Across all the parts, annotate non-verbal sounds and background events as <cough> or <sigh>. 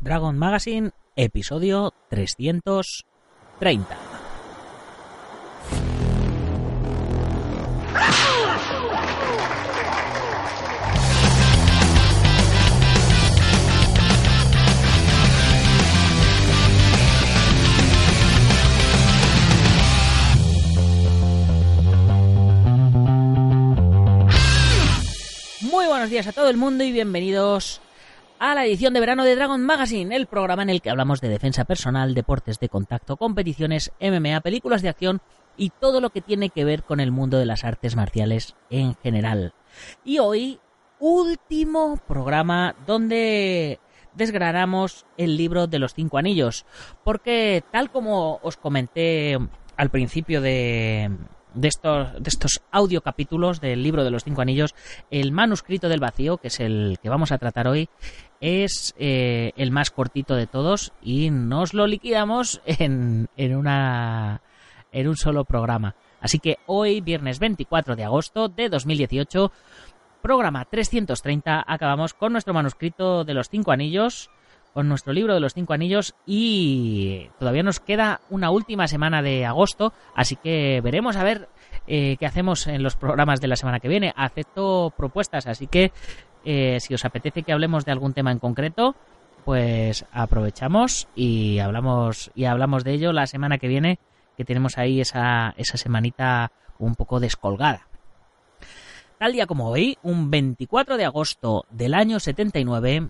Dragon Magazine, episodio 330. Muy buenos días a todo el mundo y bienvenidos a la edición de verano de Dragon Magazine, el programa en el que hablamos de defensa personal, deportes de contacto, competiciones, MMA, películas de acción y todo lo que tiene que ver con el mundo de las artes marciales en general. Y hoy, último programa donde desgranamos el libro de los cinco anillos, porque tal como os comenté al principio de, de estos, de estos audio capítulos del libro de los cinco anillos, el manuscrito del vacío, que es el que vamos a tratar hoy, es eh, el más cortito de todos y nos lo liquidamos en, en, una, en un solo programa. Así que hoy, viernes 24 de agosto de 2018, programa 330, acabamos con nuestro manuscrito de los cinco anillos con nuestro libro de los cinco anillos y todavía nos queda una última semana de agosto, así que veremos a ver eh, qué hacemos en los programas de la semana que viene. Acepto propuestas, así que eh, si os apetece que hablemos de algún tema en concreto, pues aprovechamos y hablamos y hablamos de ello la semana que viene, que tenemos ahí esa, esa semanita un poco descolgada. Tal día como hoy, un 24 de agosto del año 79,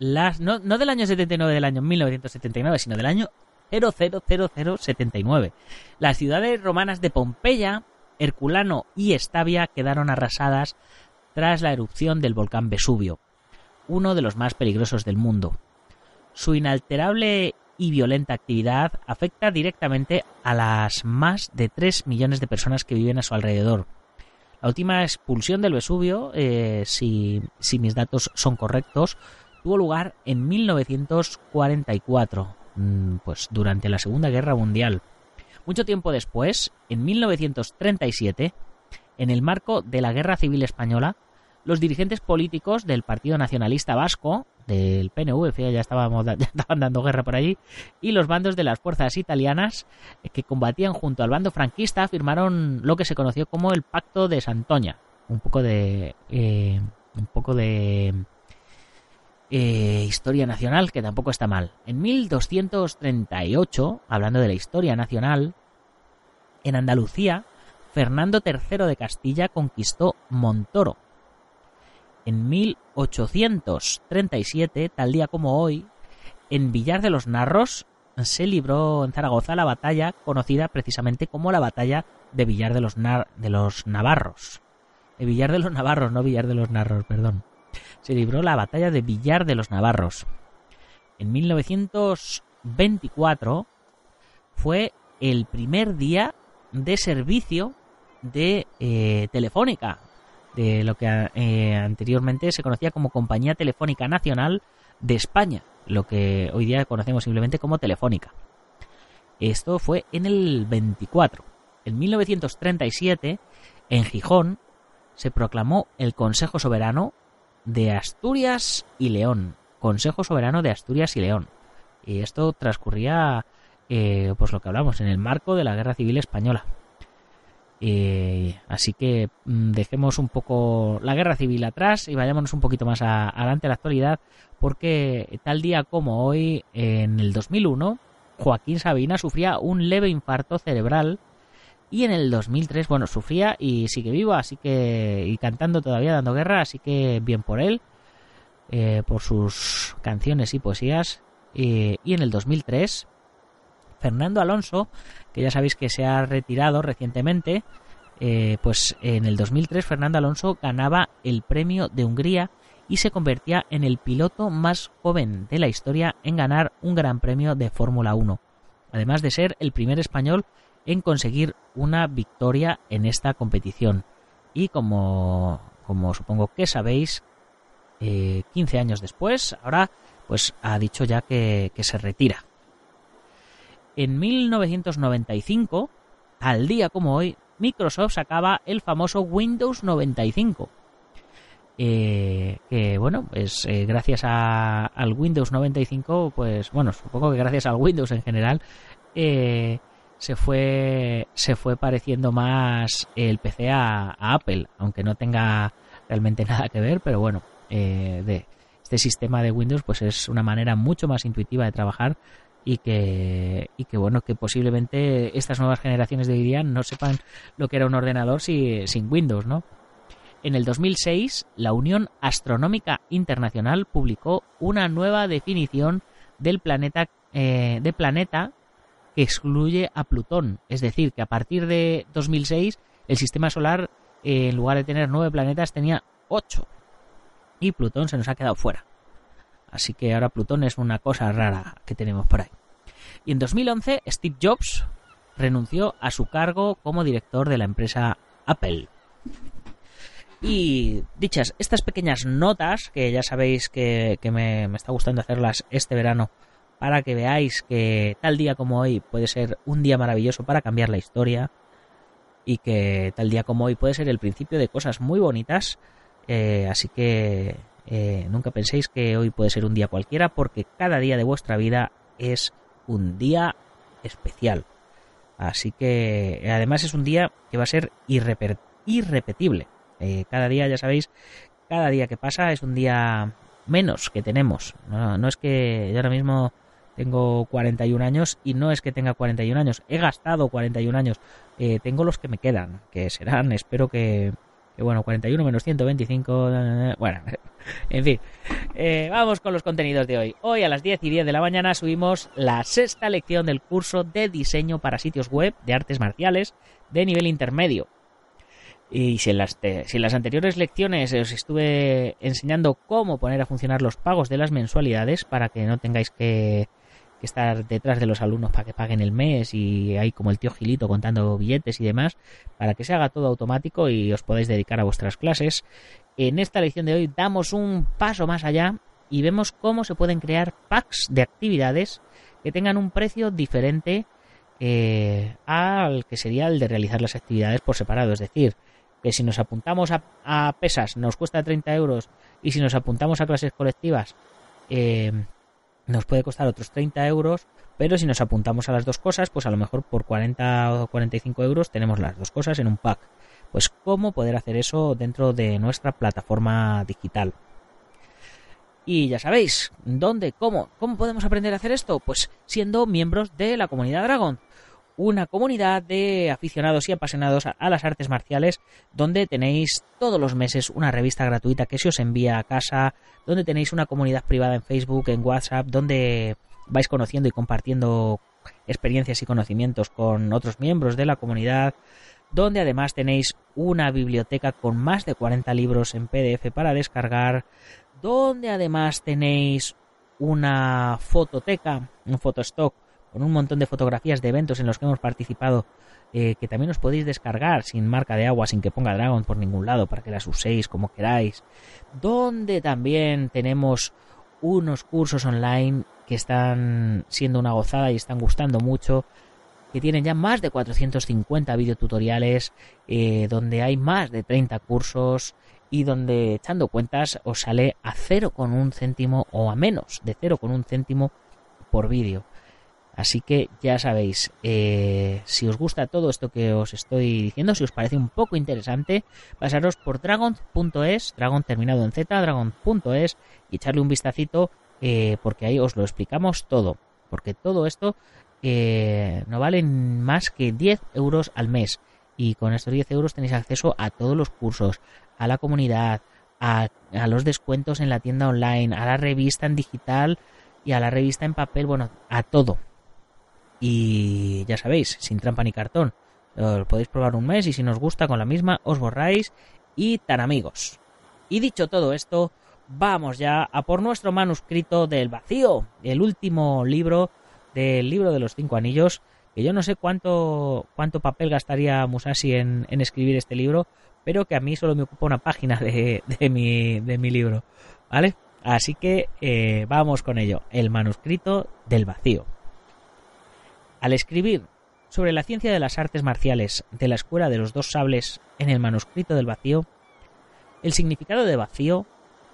las, no, no del año 79 del año 1979, sino del año 000079. Las ciudades romanas de Pompeya, Herculano y Estavia quedaron arrasadas tras la erupción del volcán Vesubio, uno de los más peligrosos del mundo. Su inalterable y violenta actividad afecta directamente a las más de 3 millones de personas que viven a su alrededor. La última expulsión del Vesubio, eh, si, si mis datos son correctos, tuvo lugar en 1944, mm, pues durante la Segunda Guerra Mundial. Mucho tiempo después, en 1937, en el marco de la Guerra Civil Española, los dirigentes políticos del Partido Nacionalista Vasco, del PNV, ya, estábamos, <laughs> ya estaban dando guerra por allí, y los bandos de las fuerzas italianas eh, que combatían junto al bando franquista firmaron lo que se conoció como el Pacto de Santoña. Un poco de... Eh, un poco de eh, historia nacional, que tampoco está mal. En 1238, hablando de la historia nacional, en Andalucía, Fernando III de Castilla conquistó Montoro. En 1837, tal día como hoy, en Villar de los Narros se libró en Zaragoza la batalla conocida precisamente como la batalla de Villar de los, de los Navarros. De Villar de los Navarros, no Villar de los Narros, perdón se libró la batalla de Villar de los Navarros. En 1924 fue el primer día de servicio de eh, Telefónica, de lo que eh, anteriormente se conocía como Compañía Telefónica Nacional de España, lo que hoy día conocemos simplemente como Telefónica. Esto fue en el 24. En 1937, en Gijón, se proclamó el Consejo Soberano de Asturias y León. Consejo Soberano de Asturias y León. Y esto transcurría, eh, pues lo que hablamos, en el marco de la Guerra Civil Española. Eh, así que mm, dejemos un poco la guerra civil atrás y vayámonos un poquito más adelante a la actualidad, porque tal día como hoy, en el 2001, Joaquín Sabina sufría un leve infarto cerebral y en el 2003, bueno, sufría y sigue vivo, así que. y cantando todavía, dando guerra, así que bien por él, eh, por sus canciones y poesías. y en el 2003, Fernando Alonso, que ya sabéis que se ha retirado recientemente, eh, pues en el 2003 Fernando Alonso ganaba el premio de Hungría y se convertía en el piloto más joven de la historia en ganar un gran premio de Fórmula 1, además de ser el primer español en conseguir una victoria en esta competición. Y como, como supongo que sabéis, 15 eh, años después, ahora pues ha dicho ya que, que se retira. En 1995, al día como hoy, Microsoft sacaba el famoso Windows 95. Eh, que bueno, pues eh, gracias al Windows 95, pues bueno, supongo que gracias al Windows en general, eh, se fue se fue pareciendo más el PC a, Apple, aunque no tenga realmente <laughs> nada que ver, pero bueno, de este sistema de Windows, pues es una manera mucho más intuitiva de trabajar y que, y que bueno, que posiblemente estas nuevas generaciones de hoy no sepan lo que era un ordenador si, sin Windows, ¿no? En el 2006, la Unión Astronómica Internacional publicó una nueva definición del planeta, eh, de planeta que excluye a Plutón. Es decir, que a partir de 2006 el sistema solar, eh, en lugar de tener nueve planetas, tenía ocho. Y Plutón se nos ha quedado fuera. Así que ahora Plutón es una cosa rara que tenemos por ahí. Y en 2011 Steve Jobs renunció a su cargo como director de la empresa Apple. Y dichas estas pequeñas notas, que ya sabéis que, me, me, está gustando hacerlas este verano, para que veáis que tal día como hoy puede ser un día maravilloso para cambiar la historia, y que tal día como hoy puede ser el principio de cosas muy bonitas, eh, así que eh, nunca penséis que hoy puede ser un día cualquiera porque cada día de vuestra vida es un día especial. Así que además es un día que va a ser irrepetible. Eh, cada día, ya sabéis, cada día que pasa es un día menos que tenemos. No, es que yo ahora mismo tengo 41 años y no es que tenga 41 años, he gastado 41 años. Eh, tengo los que me quedan, que serán, espero que, que bueno, 41 menos 125, bueno, <laughs> en fin, eh, vamos con los contenidos de hoy. Hoy a las 10 y 10 de la mañana subimos la sexta lección del curso de diseño para sitios web de artes marciales de nivel intermedio. Y si en, las, si en las anteriores lecciones os estuve enseñando cómo poner a funcionar los pagos de las mensualidades para que no tengáis que que estar detrás de los alumnos para que paguen el mes y hay como el tío Gilito contando billetes y demás, para que se haga todo automático y os podáis dedicar a vuestras clases. En esta lección de hoy damos un paso más allá y vemos cómo se pueden crear packs de actividades que tengan un precio diferente eh, al que sería el de realizar las actividades por separado. Es decir, que si nos apuntamos a, pesas nos cuesta 30 euros y si nos apuntamos a clases colectivas eh, nos puede costar otros 30 euros, pero si nos apuntamos a las dos cosas, pues a lo mejor por 40 o 45 euros tenemos las dos cosas en un pack. Pues cómo poder hacer eso dentro de nuestra plataforma digital. Y ya sabéis, ¿dónde? ¿Cómo? ¿Cómo podemos aprender a hacer esto? Pues siendo miembros de la comunidad Dragon una comunidad de aficionados y apasionados a, las artes marciales, donde tenéis todos los meses una revista gratuita que se os envía a casa, donde tenéis una comunidad privada en Facebook, en WhatsApp, donde vais conociendo y compartiendo experiencias y conocimientos con otros miembros de la comunidad, donde además tenéis una biblioteca con más de 40 libros en PDF para descargar, donde además tenéis una fototeca, un fotostock con un montón de fotografías de eventos en los que hemos participado eh, que también os podéis descargar sin marca de agua, sin que ponga Dragon por ningún lado, para que las uséis como queráis. Donde también tenemos unos cursos online que están siendo una gozada y están gustando mucho, que tienen ya más de 450 videotutoriales, eh, donde hay más de 30 cursos y donde echando cuentas os sale a cero con un céntimo o a menos de cero con un céntimo por vídeo. Así que ya sabéis, eh, si os gusta todo esto que os estoy diciendo, si os parece un poco interesante, pasaros por dragon.es, dragon terminado en z, dragon.es y echarle un vistacito eh, porque ahí os lo explicamos todo. Porque todo esto eh, no vale más que 10 euros al mes. Y con estos 10 euros tenéis acceso a todos los cursos, a la comunidad, a los descuentos en la tienda online, a la revista en digital y a la revista en papel, bueno, a todo y ya sabéis, sin trampa ni cartón. Lo podéis probar un mes y si nos gusta con la misma os borráis y tan amigos. Y dicho todo esto, vamos ya a por nuestro manuscrito del vacío, el último libro del libro de los cinco anillos, que yo no sé cuánto, cuánto papel gastaría Musashi en, escribir este libro, pero que a mí solo me ocupa una página de, mi, de mi libro, ¿vale? Así que eh, vamos con ello, el manuscrito del vacío. Al escribir sobre la ciencia de las artes marciales de la Escuela de los Dos Sables en el manuscrito del vacío, el significado de vacío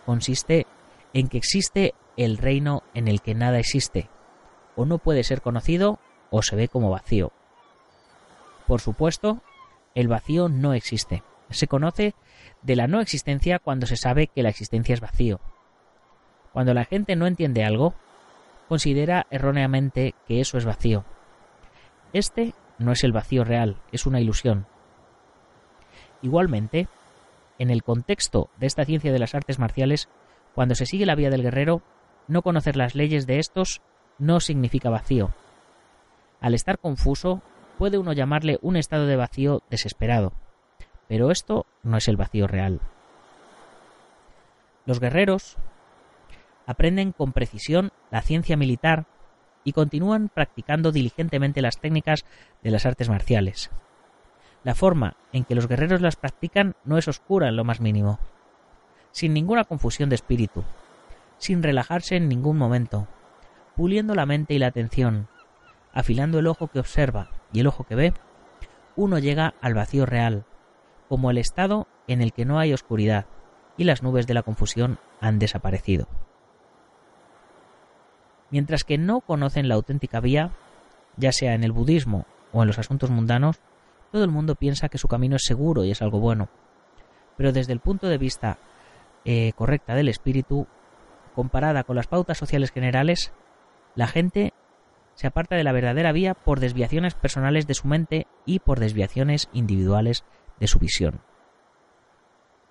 consiste en que existe el reino en el que nada existe, o no puede ser conocido o se ve como vacío. Por supuesto, el vacío no existe. Se conoce de la no existencia cuando se sabe que la existencia es vacío. Cuando la gente no entiende algo, considera erróneamente que eso es vacío. Este no es el vacío real, es una ilusión. Igualmente, en el contexto de esta ciencia de las artes marciales, cuando se sigue la vía del guerrero, no conocer las leyes de estos no significa vacío. Al estar confuso, puede uno llamarle un estado de vacío desesperado, pero esto no es el vacío real. Los guerreros aprenden con precisión la ciencia militar y continúan practicando diligentemente las técnicas de las artes marciales. La forma en que los guerreros las practican no es oscura en lo más mínimo, sin ninguna confusión de espíritu, sin relajarse en ningún momento, puliendo la mente y la atención, afilando el ojo que observa y el ojo que ve, uno llega al vacío real, como el estado en el que no hay oscuridad y las nubes de la confusión han desaparecido. Mientras que no conocen la auténtica vía, ya sea en el budismo o en los asuntos mundanos, todo el mundo piensa que su camino es seguro y es algo bueno. Pero desde el punto de vista eh, correcta del espíritu, comparada con las pautas sociales generales, la gente se aparta de la verdadera vía por desviaciones personales de su mente y por desviaciones individuales de su visión.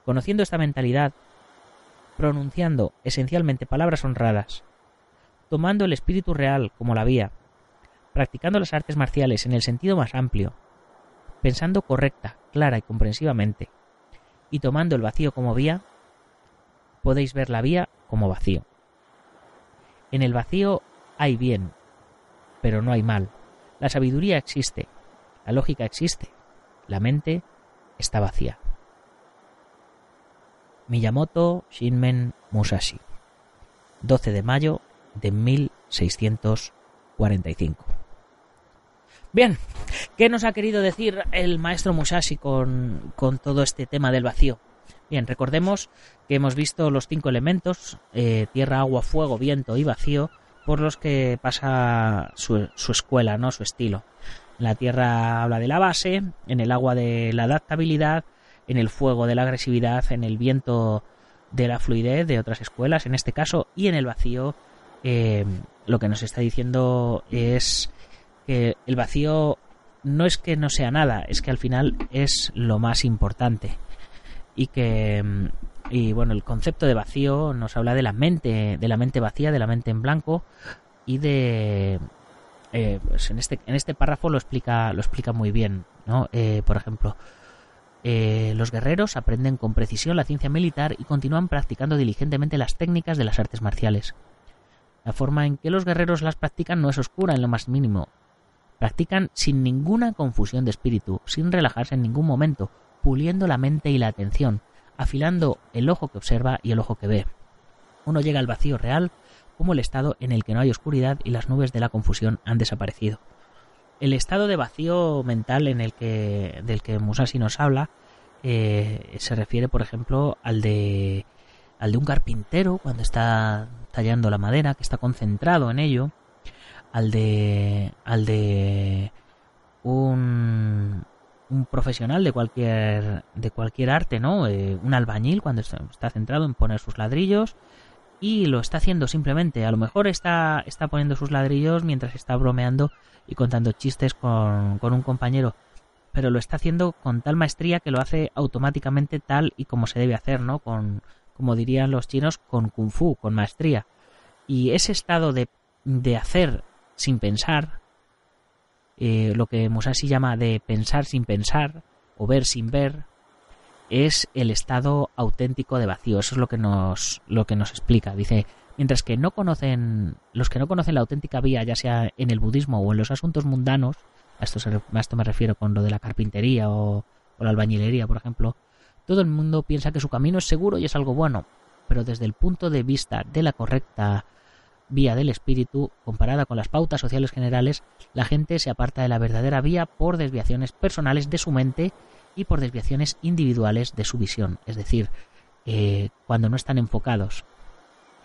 Conociendo esta mentalidad, pronunciando esencialmente palabras honradas, tomando el espíritu real como la vía, practicando las artes marciales en el sentido más amplio, pensando correcta, clara y comprensivamente, y tomando el vacío como vía, podéis ver la vía como vacío. En el vacío hay bien, pero no hay mal. La sabiduría existe, la lógica existe, la mente está vacía. Miyamoto Shinmen Musashi 12 de mayo de 1645 Bien, ¿qué nos ha querido decir el maestro Musashi con, todo este tema del vacío? Bien, recordemos que hemos visto los cinco elementos, eh, tierra, agua, fuego, viento y vacío, por los que pasa su, su escuela, ¿no? su estilo. En la tierra habla de la base, en el agua de la adaptabilidad, en el fuego de la agresividad, en el viento de la fluidez de otras escuelas, en este caso, y en el vacío, eh, lo que nos está diciendo es que el vacío no es que no sea nada, es que al final es lo más importante. Y que mm, y bueno, el concepto de vacío nos habla de la mente, de la mente vacía, de la mente en blanco y de eh, pues en este en este párrafo lo explica lo explica muy bien, ¿no? Eh, por ejemplo, eh, los guerreros aprenden con precisión la ciencia militar y continúan practicando diligentemente las técnicas de las artes marciales. La forma en que los guerreros las practican no es oscura en lo más mínimo, Practican sin ninguna confusión de espíritu, sin relajarse en ningún momento, puliendo la mente y la atención, afilando el ojo que observa y el ojo que ve. Uno llega al vacío real como el estado en el que no hay oscuridad y las nubes de la confusión han desaparecido. El estado de vacío mental en el que, del que Musashi nos habla eh, se refiere, por ejemplo, al de, al de un carpintero cuando está tallando la madera, que está concentrado en ello, al de al de un, un profesional de cualquier de cualquier arte, ¿no? Eh, un albañil cuando está, centrado en poner sus ladrillos y lo está haciendo simplemente. A lo mejor está está poniendo sus ladrillos mientras está bromeando y contando chistes con, con un compañero, pero lo está haciendo con tal maestría que lo hace automáticamente tal y como se debe hacer, ¿no? Con como dirían los chinos, con kung fu, con maestría. Y ese estado de, de hacer sin pensar, eh, lo que Musashi llama de pensar sin pensar o ver sin ver, es el estado auténtico de vacío. Eso es lo que nos, lo que nos explica. Dice, mientras que no conocen, los que no conocen la auténtica vía, ya sea en el budismo o en los asuntos mundanos, a esto, a esto me refiero con lo de la carpintería o la albañilería, por ejemplo, todo el mundo piensa que su camino es seguro y es algo bueno, pero desde el punto de vista de la correcta vía del espíritu, comparada con las pautas sociales generales, la gente se aparta de la verdadera vía por desviaciones personales de su mente y por desviaciones individuales de su visión. Es decir, eh, cuando no están enfocados.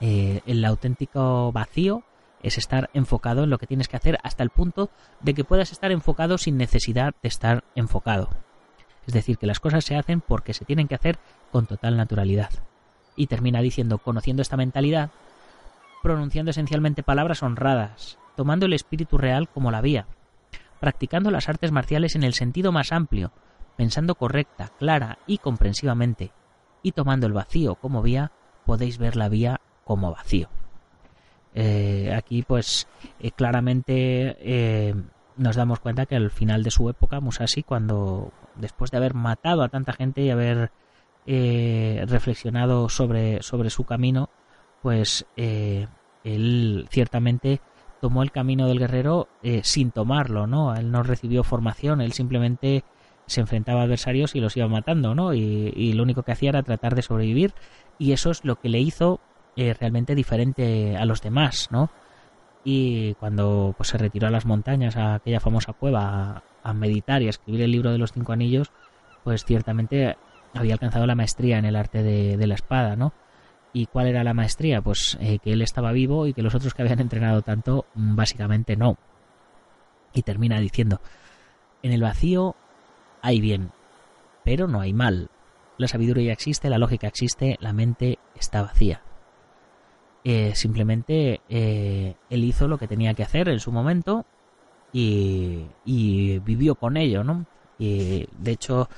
Eh, el auténtico vacío es estar enfocado en lo que tienes que hacer hasta el punto de que puedas estar enfocado sin necesidad de estar enfocado. Es decir, que las cosas se hacen porque se tienen que hacer con total naturalidad. Y termina diciendo, conociendo esta mentalidad, pronunciando esencialmente palabras honradas, tomando el espíritu real como la vía, practicando las artes marciales en el sentido más amplio, pensando correcta, clara y comprensivamente, y tomando el vacío como vía, podéis ver la vía como vacío. Eh, aquí, pues, eh, claramente eh, nos damos cuenta que al final de su época, Musashi, cuando después de haber matado a tanta gente y haber reflexionado sobre, sobre su camino, pues él ciertamente tomó el camino del guerrero sin tomarlo, ¿no? Él no recibió formación, él simplemente se enfrentaba a adversarios y los iba matando, ¿no? Y, lo único que hacía era tratar de sobrevivir y eso es lo que le hizo eh, realmente diferente a los demás, ¿no? Y cuando pues, se retiró a las montañas, a aquella famosa cueva, a, meditar y a escribir el libro de los cinco anillos, pues ciertamente había alcanzado la maestría en el arte de, la espada, ¿no? ¿Y cuál era la maestría? Pues eh, que él estaba vivo y que los otros que habían entrenado tanto, básicamente no. Y termina diciendo, en el vacío hay bien, pero no hay mal. La sabiduría existe, la lógica existe, la mente está vacía. Eh, simplemente eh, él hizo lo que tenía que hacer en su momento y, vivió con ello, ¿no? Y de hecho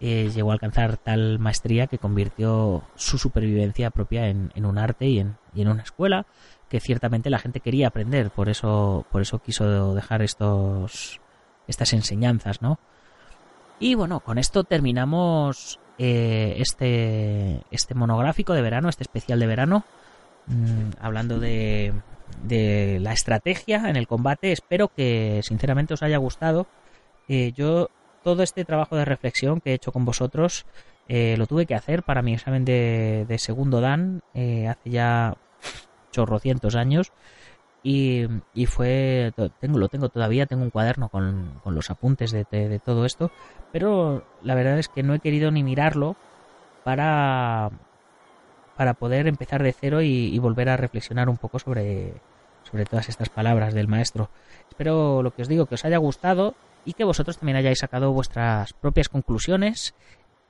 eh, llegó a alcanzar tal maestría que convirtió su supervivencia propia en, un arte y en, y en, una escuela que ciertamente la gente quería aprender, por eso, por eso quiso dejar estos, estas enseñanzas, ¿no? Y bueno, con esto terminamos eh, este, este monográfico de verano, este especial de verano, mm, hablando de, de, la estrategia en el combate. Espero que sinceramente os haya gustado. Eh, yo todo este trabajo de reflexión que he hecho con vosotros eh, lo tuve que hacer para mi examen de, segundo Dan hace ya chorrocientos años y, fue, tengo, lo tengo todavía, tengo un cuaderno con, los apuntes de, todo esto, pero la verdad es que no he querido ni mirarlo para, para poder empezar de cero y, volver a reflexionar un poco sobre, sobre todas estas palabras del maestro. Espero lo que os digo, que os haya gustado y que vosotros también hayáis sacado vuestras propias conclusiones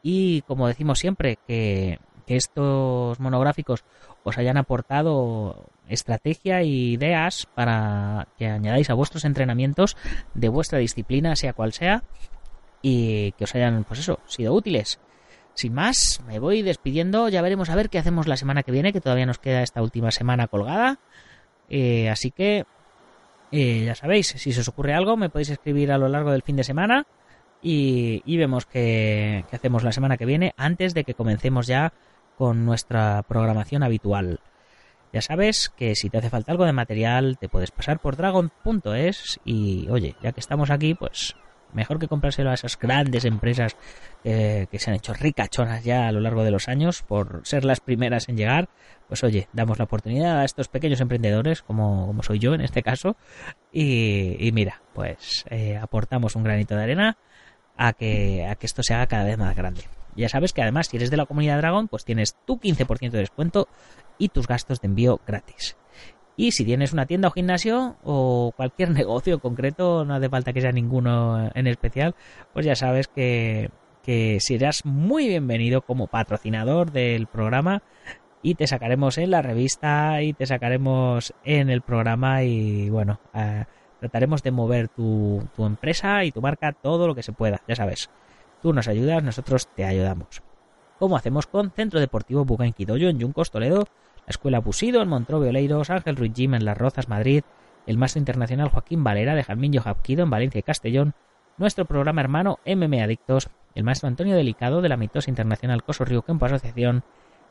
y como decimos siempre, que, que estos monográficos os hayan aportado estrategia e ideas para que añadáis a vuestros entrenamientos de vuestra disciplina, sea cual sea, y que os hayan, pues eso, sido útiles. Sin más, me voy despidiendo, ya veremos a ver qué hacemos la semana que viene, que todavía nos queda esta última semana colgada. Eh, así que, eh, ya sabéis, si se os ocurre algo, me podéis escribir a lo largo del fin de semana y, vemos qué, qué hacemos la semana que viene antes de que comencemos ya con nuestra programación habitual. Ya sabes que si te hace falta algo de material, te puedes pasar por dragon.es y oye, ya que estamos aquí, pues mejor que comprárselo a esas grandes empresas que se han hecho ricachonas ya a lo largo de los años por ser las primeras en llegar, pues oye, damos la oportunidad a estos pequeños emprendedores, como, como soy yo en este caso, y, mira, pues eh, aportamos un granito de arena a que, a que esto se haga cada vez más grande. Ya sabes que además si eres de la comunidad Dragon, pues tienes tu 15% de descuento y tus gastos de envío gratis. Y si tienes una tienda o gimnasio o cualquier <laughs> negocio concreto, no hace falta que sea ninguno en especial, pues ya sabes que, que serás muy bienvenido como patrocinador del programa y te sacaremos en la revista y te sacaremos en el programa y bueno, eh, trataremos de mover tu, tu empresa y tu marca todo lo que se pueda, ya sabes. Tú nos ayudas, nosotros te ayudamos. Como hacemos con Centro Deportivo Bucainquidoyo en Yuncos, Toledo, la Escuela Pusido en Montrobio Oleiros, Ángel Ruiz Gym en Las Rozas, Madrid, el Maestro Internacional Joaquín Valera de Jalmillo Japquido en Valencia y Castellón, nuestro programa hermano MM Adictos, el Maestro Antonio Delicado de la Mitosa Internacional Coso Río Campo Asociación,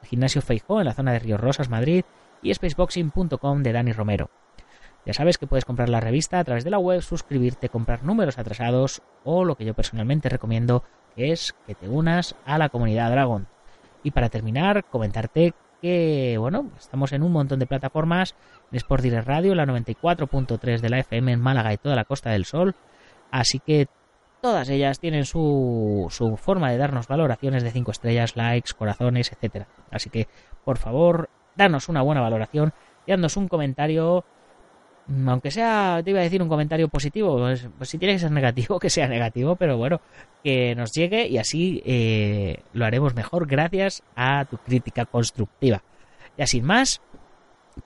el Gimnasio Feijó en la zona de Río Rosas, Madrid, y spaceboxing.com de Dani Romero. Ya sabes que puedes comprar la revista a través de la web, suscribirte, comprar números atrasados o lo que yo personalmente recomiendo, que es que te unas a la comunidad Dragon. Y para terminar, comentarte que, bueno, estamos en un montón de plataformas, en Sport Direct Radio, la 94.3 de la FM en Málaga y toda la Costa del Sol, así que todas ellas tienen su, su forma de darnos valoraciones de 5 estrellas, likes, corazones, etcétera. Así que, por favor, danos una buena valoración y haznos un comentario aunque sea, te iba a decir un comentario positivo, pues, pues, si tiene que ser negativo, <laughs> que sea negativo, pero bueno, que nos llegue y así eh, lo haremos mejor gracias a tu crítica constructiva. Y así más,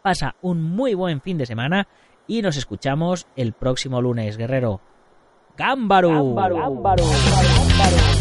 pasa un muy buen fin de semana y nos escuchamos el próximo lunes, guerrero. ¡Gámbaro! ¡Gámbaro! ¡Gámbaro! ¡Gámbaro!